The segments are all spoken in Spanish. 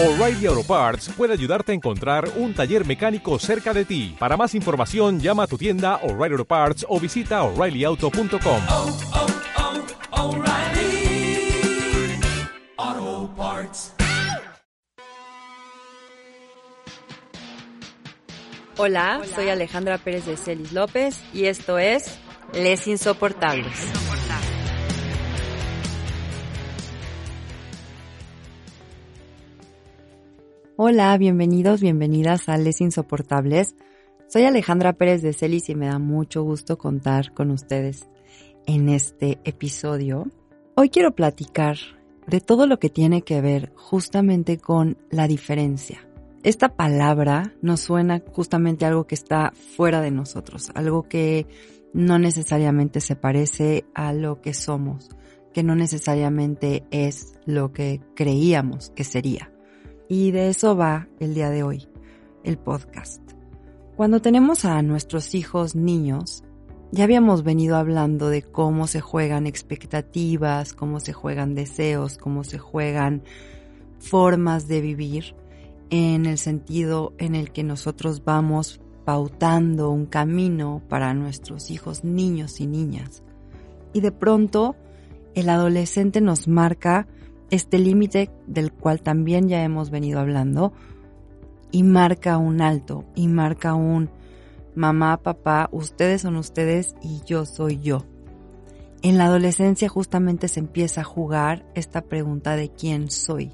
O'Reilly Auto Parts puede ayudarte a encontrar un taller mecánico cerca de ti. Para más información, llama a tu tienda O'Reilly Auto Parts o visita oreillyauto.com. oh, oh, O'Reilly Auto Parts. Hola, soy Alejandra Pérez de Celis López y esto es Les Insoportables. Hola, bienvenidos, bienvenidas a Les Insoportables. Soy Alejandra Pérez de Celis y me da mucho gusto contar con ustedes en este episodio. Hoy quiero platicar de todo lo que tiene que ver justamente con la diferencia. Esta palabra nos suena justamente a algo que está fuera de nosotros, algo que no necesariamente se parece a lo que somos, que no necesariamente es lo que creíamos que sería. Y de eso va el día de hoy, el podcast. Cuando tenemos a nuestros hijos niños, ya habíamos venido hablando de cómo se juegan expectativas, cómo se juegan deseos, cómo se juegan formas de vivir en el sentido en el que nosotros vamos pautando un camino para nuestros hijos niños y niñas. Y de pronto el adolescente nos marca este límite del cual también ya hemos venido hablando y marca un alto y marca un mamá, papá, ustedes son ustedes y yo soy yo. En la adolescencia justamente se empieza a jugar esta pregunta de quién soy.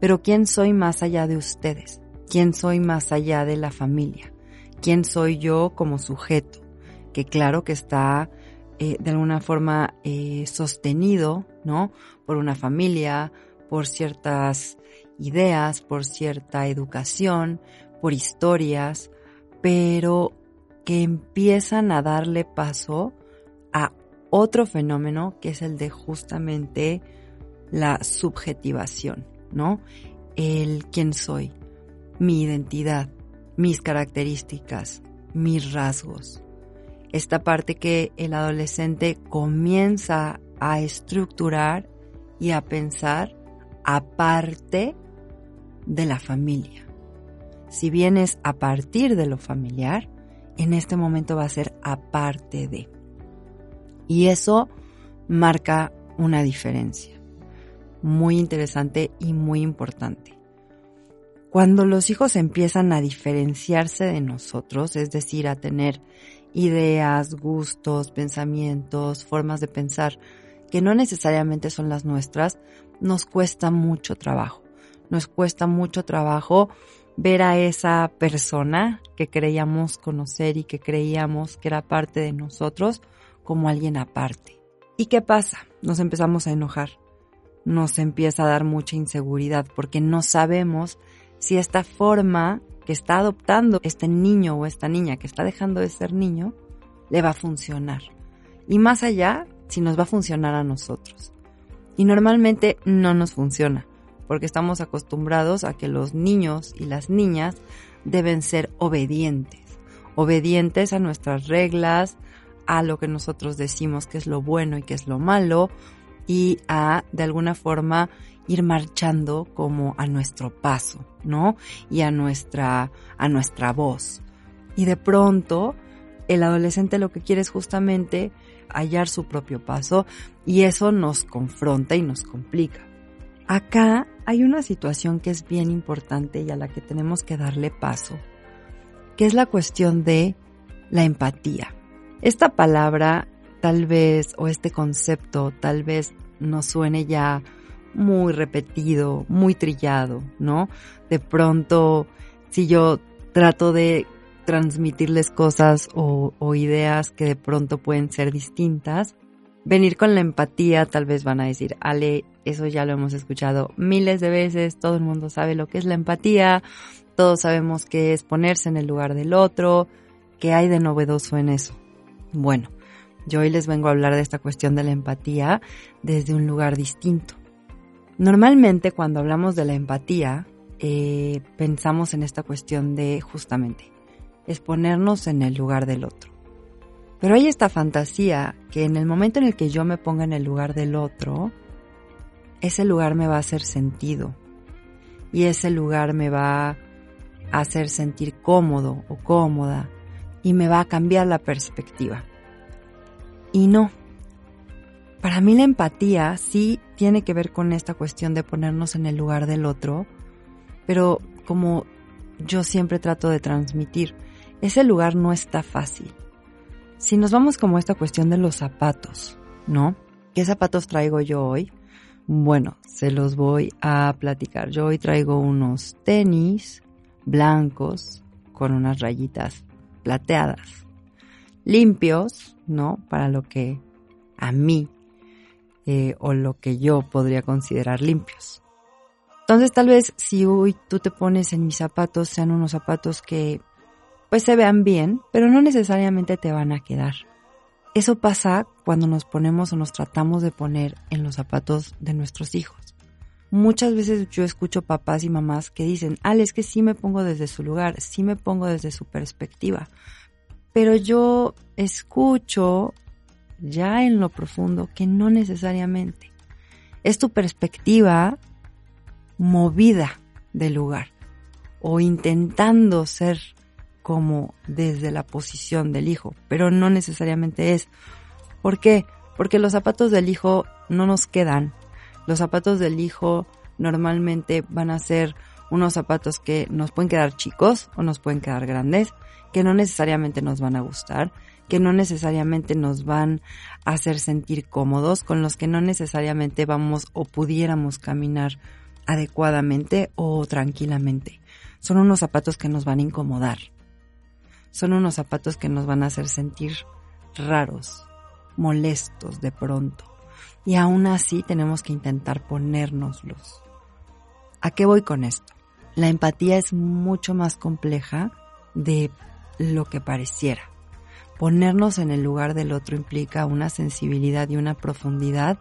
Pero quién soy más allá de ustedes? ¿Quién soy más allá de la familia? ¿Quién soy yo como sujeto? Que claro que está eh, de alguna forma eh, sostenido, ¿no? Por una familia, por ciertas ideas, por cierta educación, por historias, pero que empiezan a darle paso a otro fenómeno que es el de justamente la subjetivación, ¿no? El quién soy, mi identidad, mis características, mis rasgos. Esta parte que el adolescente comienza a estructurar y a pensar aparte de la familia. Si bien es a partir de lo familiar, en este momento va a ser aparte de. Y eso marca una diferencia muy interesante y muy importante. Cuando los hijos empiezan a diferenciarse de nosotros, es decir, a tener ideas, gustos, pensamientos, formas de pensar que no necesariamente son las nuestras, nos cuesta mucho trabajo. Nos cuesta mucho trabajo ver a esa persona que creíamos conocer y que creíamos que era parte de nosotros como alguien aparte. ¿Y qué pasa? Nos empezamos a enojar. Nos empieza a dar mucha inseguridad porque no sabemos si esta forma que está adoptando este niño o esta niña que está dejando de ser niño le va a funcionar. Y más allá, si nos va a funcionar a nosotros. Y normalmente no nos funciona, porque estamos acostumbrados a que los niños y las niñas deben ser obedientes, obedientes a nuestras reglas, a lo que nosotros decimos que es lo bueno y que es lo malo, y a, de alguna forma, ir marchando como a nuestro paso, ¿no? Y a nuestra, a nuestra voz. Y de pronto, el adolescente lo que quiere es justamente hallar su propio paso y eso nos confronta y nos complica. Acá hay una situación que es bien importante y a la que tenemos que darle paso, que es la cuestión de la empatía. Esta palabra tal vez, o este concepto tal vez nos suene ya muy repetido, muy trillado, ¿no? De pronto, si yo trato de transmitirles cosas o, ideas que de pronto pueden ser distintas, venir con la empatía tal vez van a decir, Ale, eso ya lo hemos escuchado miles de veces, todo el mundo sabe lo que es la empatía, todos sabemos que es ponerse en el lugar del otro, ¿qué hay de novedoso en eso? Bueno, yo hoy les vengo a hablar de esta cuestión de la empatía desde un lugar distinto. Normalmente cuando hablamos de la empatía, eh, pensamos en esta cuestión de justamente, es ponernos en el lugar del otro. Pero hay esta fantasía que en el momento en el que yo me ponga en el lugar del otro, ese lugar me va a hacer sentido. y ese lugar me va a hacer sentir cómodo o cómoda y me va a cambiar la perspectiva. Y no. Para mí la empatía sí tiene que ver con esta cuestión de ponernos en el lugar del otro, pero como yo siempre trato de transmitir, ese lugar no está fácil. Si nos vamos como esta cuestión de los zapatos, ¿no? ¿Qué zapatos traigo yo hoy? Bueno, se los voy a platicar. Yo hoy traigo unos tenis blancos con unas rayitas plateadas, limpios, ¿no? Para lo que a mí eh, o lo que yo podría considerar limpios. Entonces tal vez si hoy tú te pones en mis zapatos, sean unos zapatos que pues se vean bien, pero no necesariamente te van a quedar. Eso pasa cuando nos ponemos o nos tratamos de poner en los zapatos de nuestros hijos. Muchas veces yo escucho papás y mamás que dicen, Ale, es que sí me pongo desde su lugar, sí me pongo desde su perspectiva. Pero yo escucho ya en lo profundo que no necesariamente. Es tu perspectiva movida del lugar o intentando ser como desde la posición del hijo, pero no necesariamente es. ¿Por qué? Porque los zapatos del hijo no nos quedan. Los zapatos del hijo normalmente van a ser unos zapatos que nos pueden quedar chicos o nos pueden quedar grandes, que no necesariamente nos van a gustar, que no necesariamente nos van a hacer sentir cómodos, con los que no necesariamente vamos o pudiéramos caminar adecuadamente o tranquilamente. Son unos zapatos que nos van a incomodar son unos zapatos que nos van a hacer sentir raros, molestos de pronto. Y aún así tenemos que intentar ponérnoslos. ¿A qué voy con esto? La empatía es mucho más compleja de lo que pareciera. Ponernos en el lugar del otro implica una sensibilidad y una profundidad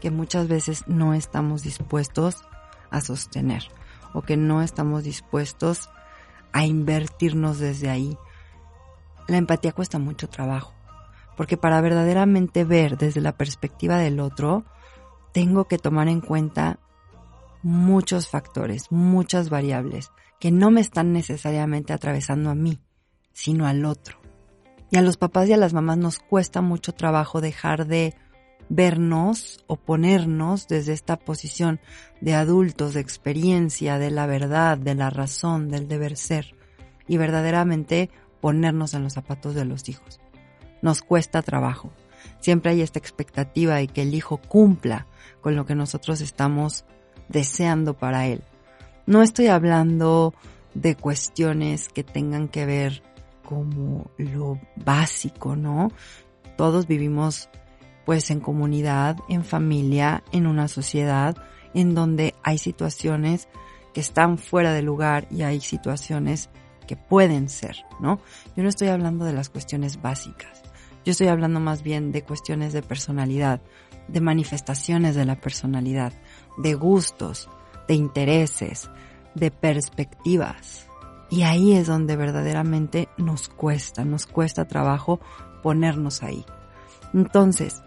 que muchas veces no estamos dispuestos a sostener o que no estamos dispuestos a invertirnos desde ahí la empatía cuesta mucho trabajo, porque para verdaderamente ver desde la perspectiva del otro, tengo que tomar en cuenta muchos factores, muchas variables, que no me están necesariamente atravesando a mí, sino al otro. Y a los papás y a las mamás nos cuesta mucho trabajo dejar de vernos o ponernos desde esta posición de adultos, de experiencia, de la verdad, de la razón, del deber ser, y verdaderamente ponernos en los zapatos de los hijos. Nos cuesta trabajo. Siempre hay esta expectativa de que el hijo cumpla con lo que nosotros estamos deseando para él. No estoy hablando de cuestiones que tengan que ver como lo básico, ¿no? Todos vivimos pues en comunidad, en familia, en una sociedad en donde hay situaciones que están fuera de lugar y hay situaciones que pueden ser, ¿no? Yo no estoy hablando de las cuestiones básicas. Yo estoy hablando más bien de cuestiones de personalidad, de manifestaciones de la personalidad, de gustos, de intereses, de perspectivas. Y ahí es donde verdaderamente nos cuesta, nos cuesta trabajo ponernos ahí. Entonces,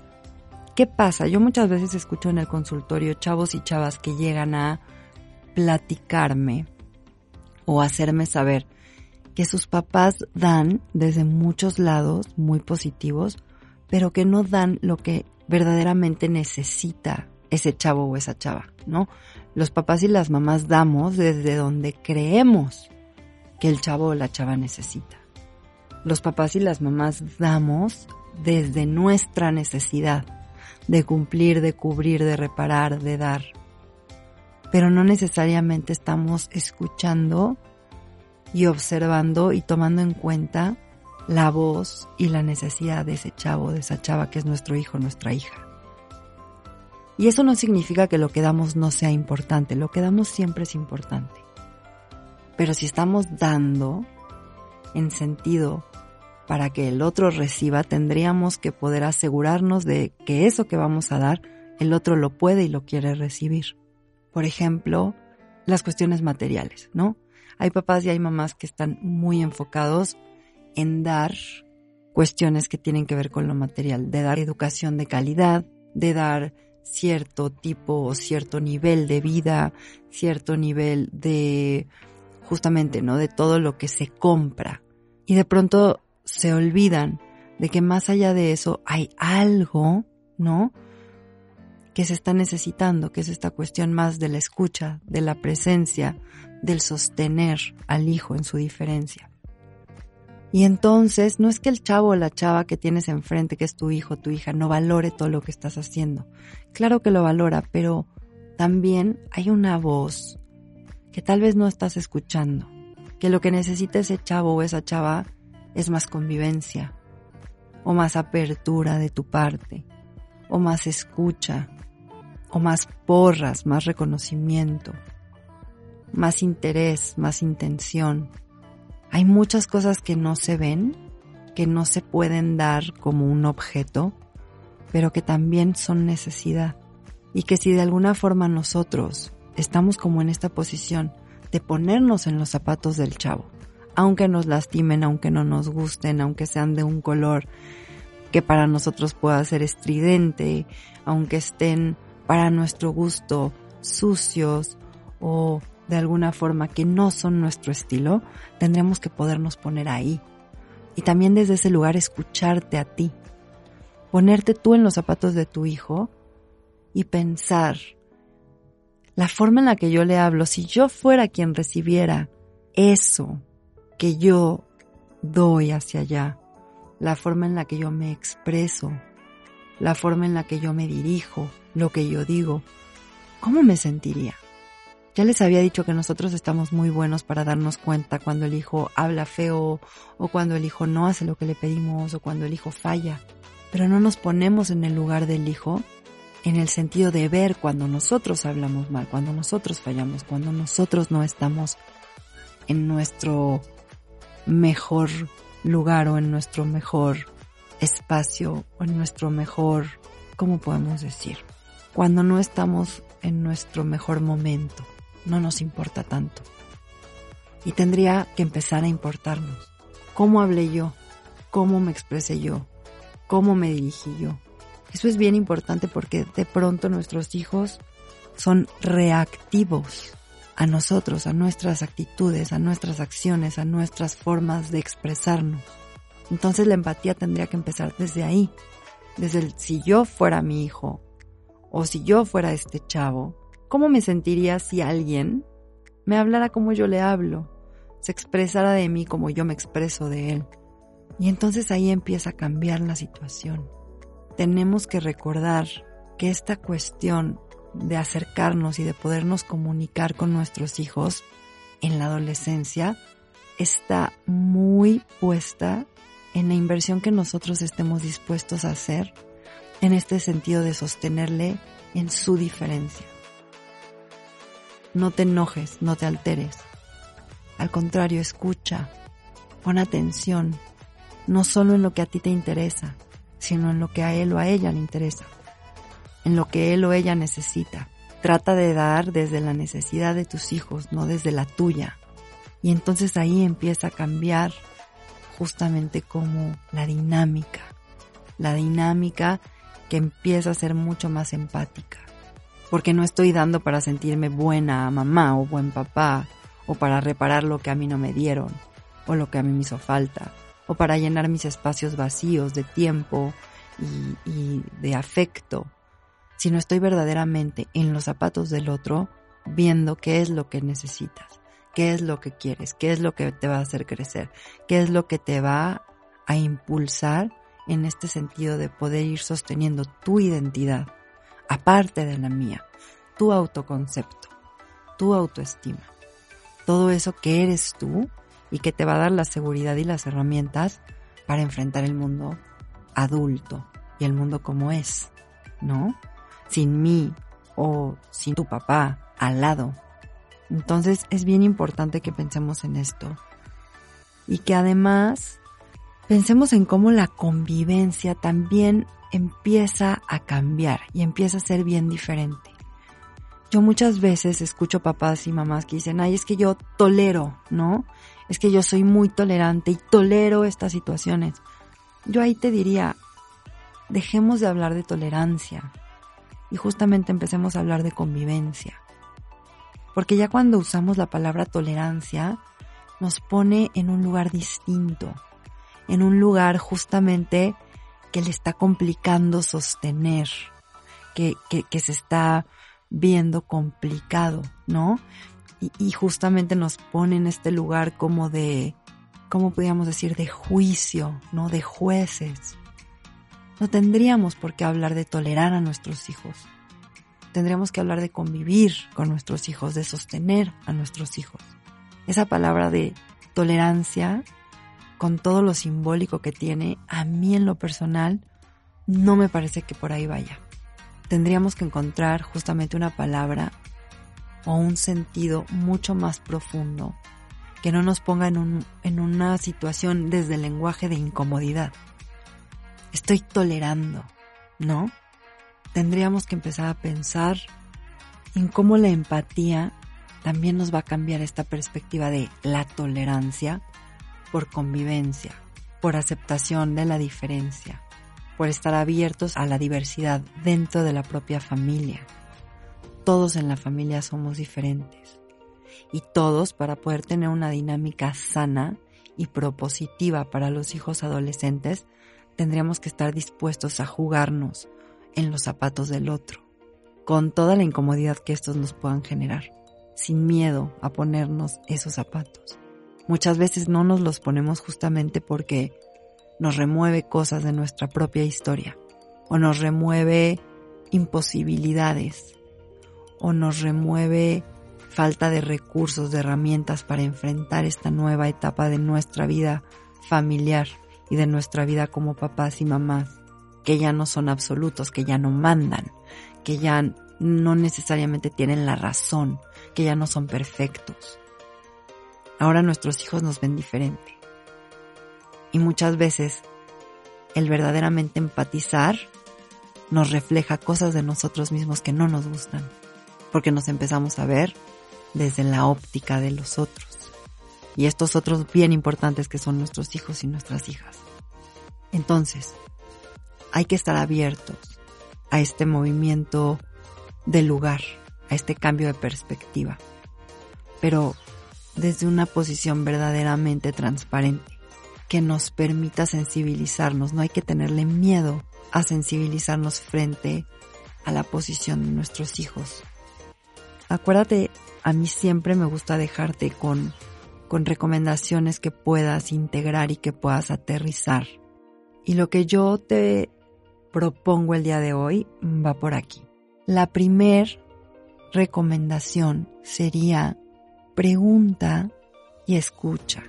¿qué pasa? Yo muchas veces escucho en el consultorio chavos y chavas que llegan a platicarme o hacerme saber que sus papás dan desde muchos lados muy positivos, pero que no dan lo que verdaderamente necesita ese chavo o esa chava, ¿no? Los papás y las mamás damos desde donde creemos que el chavo o la chava necesita. Los papás y las mamás damos desde nuestra necesidad de cumplir, de cubrir, de reparar, de dar. Pero no necesariamente estamos escuchando y observando y tomando en cuenta la voz y la necesidad de ese chavo, de esa chava que es nuestro hijo, nuestra hija. Y eso no significa que lo que damos no sea importante, lo que damos siempre es importante. Pero si estamos dando en sentido para que el otro reciba, tendríamos que poder asegurarnos de que eso que vamos a dar, el otro lo puede y lo quiere recibir. Por ejemplo, las cuestiones materiales, ¿no? Hay papás y hay mamás que están muy enfocados en dar cuestiones que tienen que ver con lo material, de dar educación de calidad, de dar cierto tipo o cierto nivel de vida, cierto nivel de justamente, ¿no? De todo lo que se compra. Y de pronto se olvidan de que más allá de eso hay algo, ¿no? Que se está necesitando, que es esta cuestión más de la escucha, de la presencia, del sostener al hijo en su diferencia. Y entonces no es que el chavo o la chava que tienes enfrente, que es tu hijo, tu hija, no valore todo lo que estás haciendo. Claro que lo valora, pero también hay una voz que tal vez no estás escuchando, que lo que necesita ese chavo o esa chava es más convivencia, o más apertura de tu parte, o más escucha, más porras, más reconocimiento, más interés, más intención hay muchas cosas que no se ven, que no se pueden dar como un objeto, pero que también son necesidad. Y que si de alguna forma nosotros estamos como en esta posición de ponernos en los zapatos del chavo, aunque nos lastimen, aunque no nos gusten, aunque sean de un color que para nosotros pueda ser estridente, aunque estén para nuestro gusto sucios o de alguna forma que no son nuestro estilo, tendremos que podernos poner ahí. Y también desde ese lugar escucharte a ti. Ponerte tú en los zapatos de tu hijo y pensar, la forma en la que yo le hablo, si yo fuera quien recibiera eso que yo doy hacia allá, la forma en la que yo me expreso, la forma en la que yo me dirijo, lo que yo digo, ¿cómo me sentiría? Ya les había dicho que nosotros estamos muy buenos para darnos cuenta cuando el hijo habla feo o cuando el hijo no hace lo que le pedimos o cuando el hijo falla. Pero no nos ponemos en el lugar del hijo en el sentido de ver cuando nosotros hablamos mal, cuando nosotros fallamos, cuando nosotros no estamos en nuestro mejor lugar o en nuestro mejor espacio o en nuestro mejor, ¿cómo podemos decir? Cuando no estamos en nuestro mejor momento no nos importa tanto. Y tendría que empezar a importarnos. ¿Cómo hablé yo? ¿Cómo me expresé yo? ¿Cómo me dirigí yo? Eso es bien importante porque de pronto nuestros hijos son reactivos a nosotros, a nuestras actitudes, a nuestras acciones, a nuestras formas de expresarnos. Entonces la empatía tendría que empezar desde ahí, desde el si yo fuera mi hijo o si yo fuera este chavo, ¿Cómo me sentiría si alguien me hablara como yo le hablo, se expresara de mí como yo me expreso de él? Y entonces ahí empieza a cambiar la situación. Tenemos que recordar que esta cuestión de acercarnos y de podernos comunicar con nuestros hijos en la adolescencia está muy puesta en la inversión que nosotros estemos dispuestos a hacer en este sentido de sostenerle en su diferencia. No te enojes, no te alteres. Al contrario, escucha, pon atención, no solo en lo que a ti te interesa, sino en lo que a él o a ella le interesa, en lo que él o ella necesita. Trata de dar desde la necesidad de tus hijos, no desde la tuya. Y entonces ahí empieza a cambiar justamente como la dinámica, la dinámica que empieza a ser mucho más empática. Porque no estoy dando para sentirme buena mamá o buen papá, o para reparar lo que a mí no me dieron, o lo que a mí me hizo falta, o para llenar mis espacios vacíos de tiempo y, y de afecto, sino estoy verdaderamente en los zapatos del otro, viendo qué es lo que necesitas, qué es lo que quieres, qué es lo que te va a hacer crecer, qué es lo que te va a impulsar en este sentido de poder ir sosteniendo tu identidad aparte de la mía, tu autoconcepto, tu autoestima, todo eso que eres tú y que te va a dar la seguridad y las herramientas para enfrentar el mundo adulto y el mundo como es, ¿no? Sin mí o sin tu papá al lado. Entonces es bien importante que pensemos en esto y que además pensemos en cómo la convivencia también empieza a cambiar y empieza a ser bien diferente. Yo muchas veces escucho papás y mamás que dicen, ay, es que yo tolero, ¿no? Es que yo soy muy tolerante y tolero estas situaciones. Yo ahí te diría, dejemos de hablar de tolerancia. y justamente empecemos a hablar de convivencia. Porque ya cuando usamos la palabra tolerancia, nos pone en un lugar distinto, en un lugar justamente que le está complicando sostener, que, que, se está viendo complicado, ¿no? Y, y, justamente nos pone en este lugar como de, ¿cómo podríamos decir? De juicio, ¿no? De jueces. No tendríamos por qué hablar de tolerar a nuestros hijos. Tendríamos que hablar de convivir con nuestros hijos, de sostener a nuestros hijos. Esa palabra de tolerancia, con todo lo simbólico que tiene, a mí en lo personal, no me parece que por ahí vaya. Tendríamos que encontrar justamente una palabra o un sentido mucho más profundo que no nos ponga en, un, en una situación desde el lenguaje de incomodidad estoy tolerando, ¿no? Tendríamos que empezar a pensar en cómo la empatía también nos va a cambiar esta perspectiva de la tolerancia por convivencia, por aceptación de la diferencia, por estar abiertos a la diversidad dentro de la propia familia. Todos en la familia somos diferentes y todos para poder tener una dinámica sana y propositiva para los hijos adolescentes tendríamos que estar dispuestos a jugarnos en los zapatos del otro, con toda la incomodidad que estos nos puedan generar, sin miedo a ponernos esos zapatos. Muchas veces no nos los ponemos justamente porque nos remueve cosas de nuestra propia historia, o nos remueve imposibilidades, o nos remueve falta de recursos, de herramientas para enfrentar esta nueva etapa de nuestra vida familiar y de nuestra vida como papás y mamás, que ya no son absolutos, que ya no mandan, que ya no necesariamente tienen la razón, que ya no son perfectos. Ahora nuestros hijos nos ven diferente. Y muchas veces el verdaderamente empatizar nos refleja cosas de nosotros mismos que no nos gustan, porque nos empezamos a ver desde la óptica de los otros y estos otros bien importantes que son nuestros hijos y nuestras hijas. Entonces, hay que estar abiertos a este movimiento de lugar, a este cambio de perspectiva, pero desde una posición verdaderamente transparente, que nos permita sensibilizarnos. No hay que tenerle miedo a sensibilizarnos frente a la posición de nuestros hijos. Acuérdate, a mí siempre me gusta dejarte con con recomendaciones que puedas integrar y que puedas aterrizar. Y lo que yo te propongo el día de hoy va por aquí. La primer recomendación sería pregunta y escucha.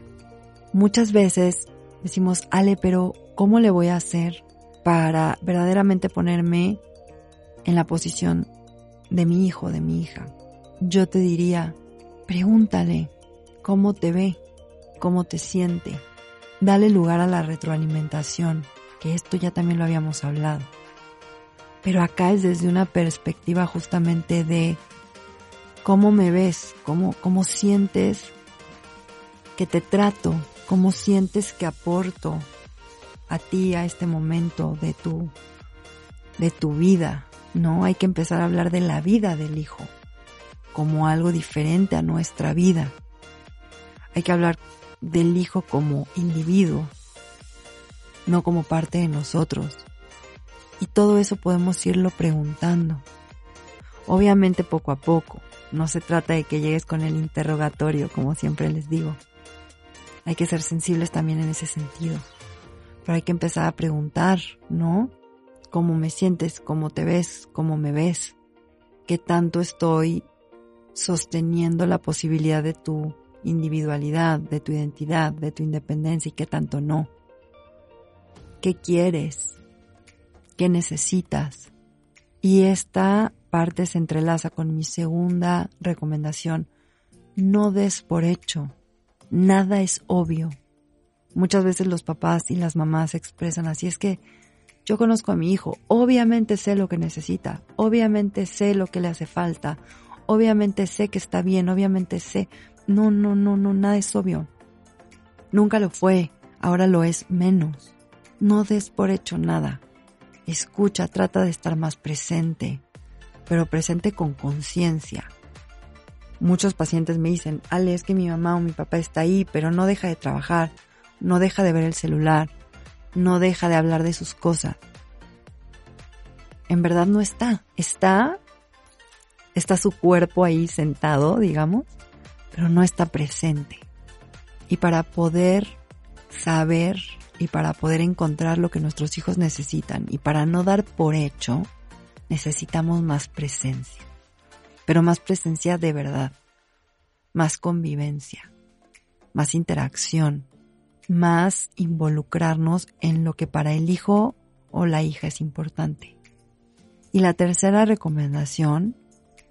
Muchas veces decimos, Ale, pero ¿cómo le voy a hacer para verdaderamente ponerme en la posición de mi hijo, de mi hija? Yo te diría, pregúntale, cómo te ve, cómo te siente. Dale lugar a la retroalimentación, que esto ya también lo habíamos hablado. Pero acá es desde una perspectiva justamente de cómo me ves, cómo, cómo sientes que te trato, cómo sientes que aporto a ti a este momento de tu de tu vida, ¿no? Hay que empezar a hablar de la vida del hijo como algo diferente a nuestra vida. Hay que hablar del hijo como individuo, no como parte de nosotros. Y todo eso podemos irlo preguntando. Obviamente poco a poco. No se trata de que llegues con el interrogatorio, como siempre les digo. Hay que ser sensibles también en ese sentido. Pero hay que empezar a preguntar, ¿no? ¿Cómo me sientes? ¿Cómo te ves? ¿Cómo me ves? ¿Qué tanto estoy sosteniendo la posibilidad de tu individualidad, de tu identidad, de tu independencia y qué tanto no. ¿Qué quieres? ¿Qué necesitas? Y esta parte se entrelaza con mi segunda recomendación. No des por hecho. Nada es obvio. Muchas veces los papás y las mamás expresan así. Es que yo conozco a mi hijo. Obviamente sé lo que necesita. Obviamente sé lo que le hace falta. Obviamente sé que está bien. Obviamente sé. No, no, no, no, nada es obvio. Nunca lo fue, ahora lo es menos. No des por hecho nada. Escucha, trata de estar más presente. Pero presente con conciencia. Muchos pacientes me dicen, Ale, es que mi mamá o mi papá está ahí, pero no deja de trabajar, no deja de ver el celular, no deja de hablar de sus cosas. En verdad no está. Está, está su cuerpo ahí sentado, digamos, pero no está presente. Y para poder saber y para poder encontrar lo que nuestros hijos necesitan y para no dar por hecho, necesitamos más presencia. Pero más presencia de verdad, más convivencia, más interacción, más involucrarnos en lo que para el hijo o la hija es importante. Y la tercera recomendación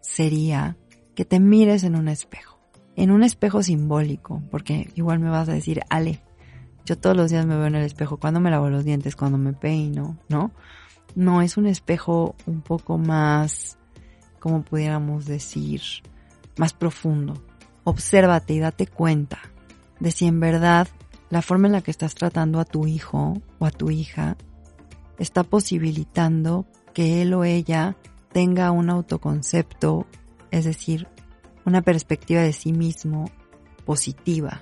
sería que te mires en un espejo, en un espejo simbólico, porque igual me vas a decir, Ale, yo todos los días me veo en el espejo, cuando me lavo los dientes, cuando me peino, ¿no? No, es un espejo un poco más, como pudiéramos decir, más profundo. Obsérvate y date cuenta de si en verdad la forma en la que estás tratando a tu hijo o a tu hija está posibilitando que él o ella tenga un autoconcepto, es decir, una perspectiva de sí mismo positiva.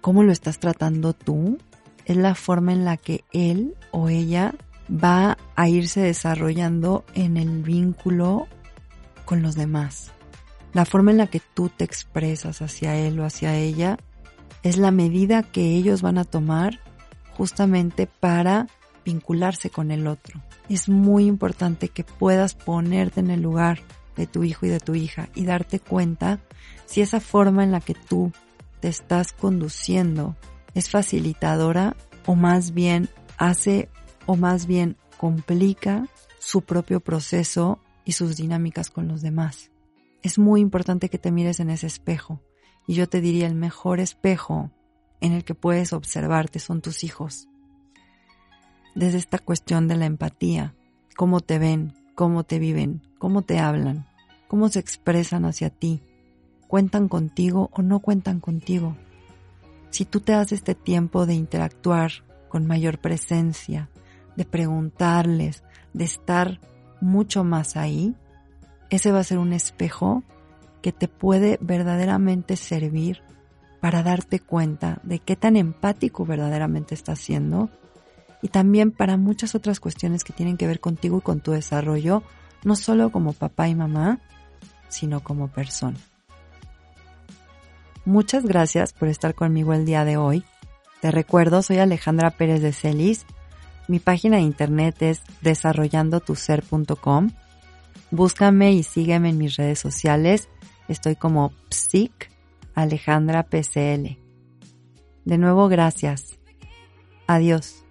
¿Cómo lo estás tratando tú? Es la forma en la que él o ella va a irse desarrollando en el vínculo con los demás. La forma en la que tú te expresas hacia él o hacia ella es la medida que ellos van a tomar justamente para vincularse con el otro. Es muy importante que puedas ponerte en el lugar de tu hijo y de tu hija y darte cuenta si esa forma en la que tú te estás conduciendo es facilitadora o más bien hace o más bien complica su propio proceso y sus dinámicas con los demás. Es muy importante que te mires en ese espejo y yo te diría el mejor espejo en el que puedes observarte son tus hijos desde esta cuestión de la empatía, cómo te ven, cómo te viven, cómo te hablan, cómo se expresan hacia ti, cuentan contigo o no cuentan contigo. Si tú te das este tiempo de interactuar con mayor presencia, de preguntarles, de estar mucho más ahí, ese va a ser un espejo que te puede verdaderamente servir para darte cuenta de qué tan empático verdaderamente estás siendo y también para muchas otras cuestiones que tienen que ver contigo y con tu desarrollo, no solo como papá y mamá, sino como persona. Muchas gracias por estar conmigo el día de hoy. Te recuerdo, soy Alejandra Pérez de Celis. Mi página de internet es desarrollandotuser.com. Búscame y sígueme en mis redes sociales. Estoy como Psic Alejandra PCL. De nuevo, gracias. Adiós.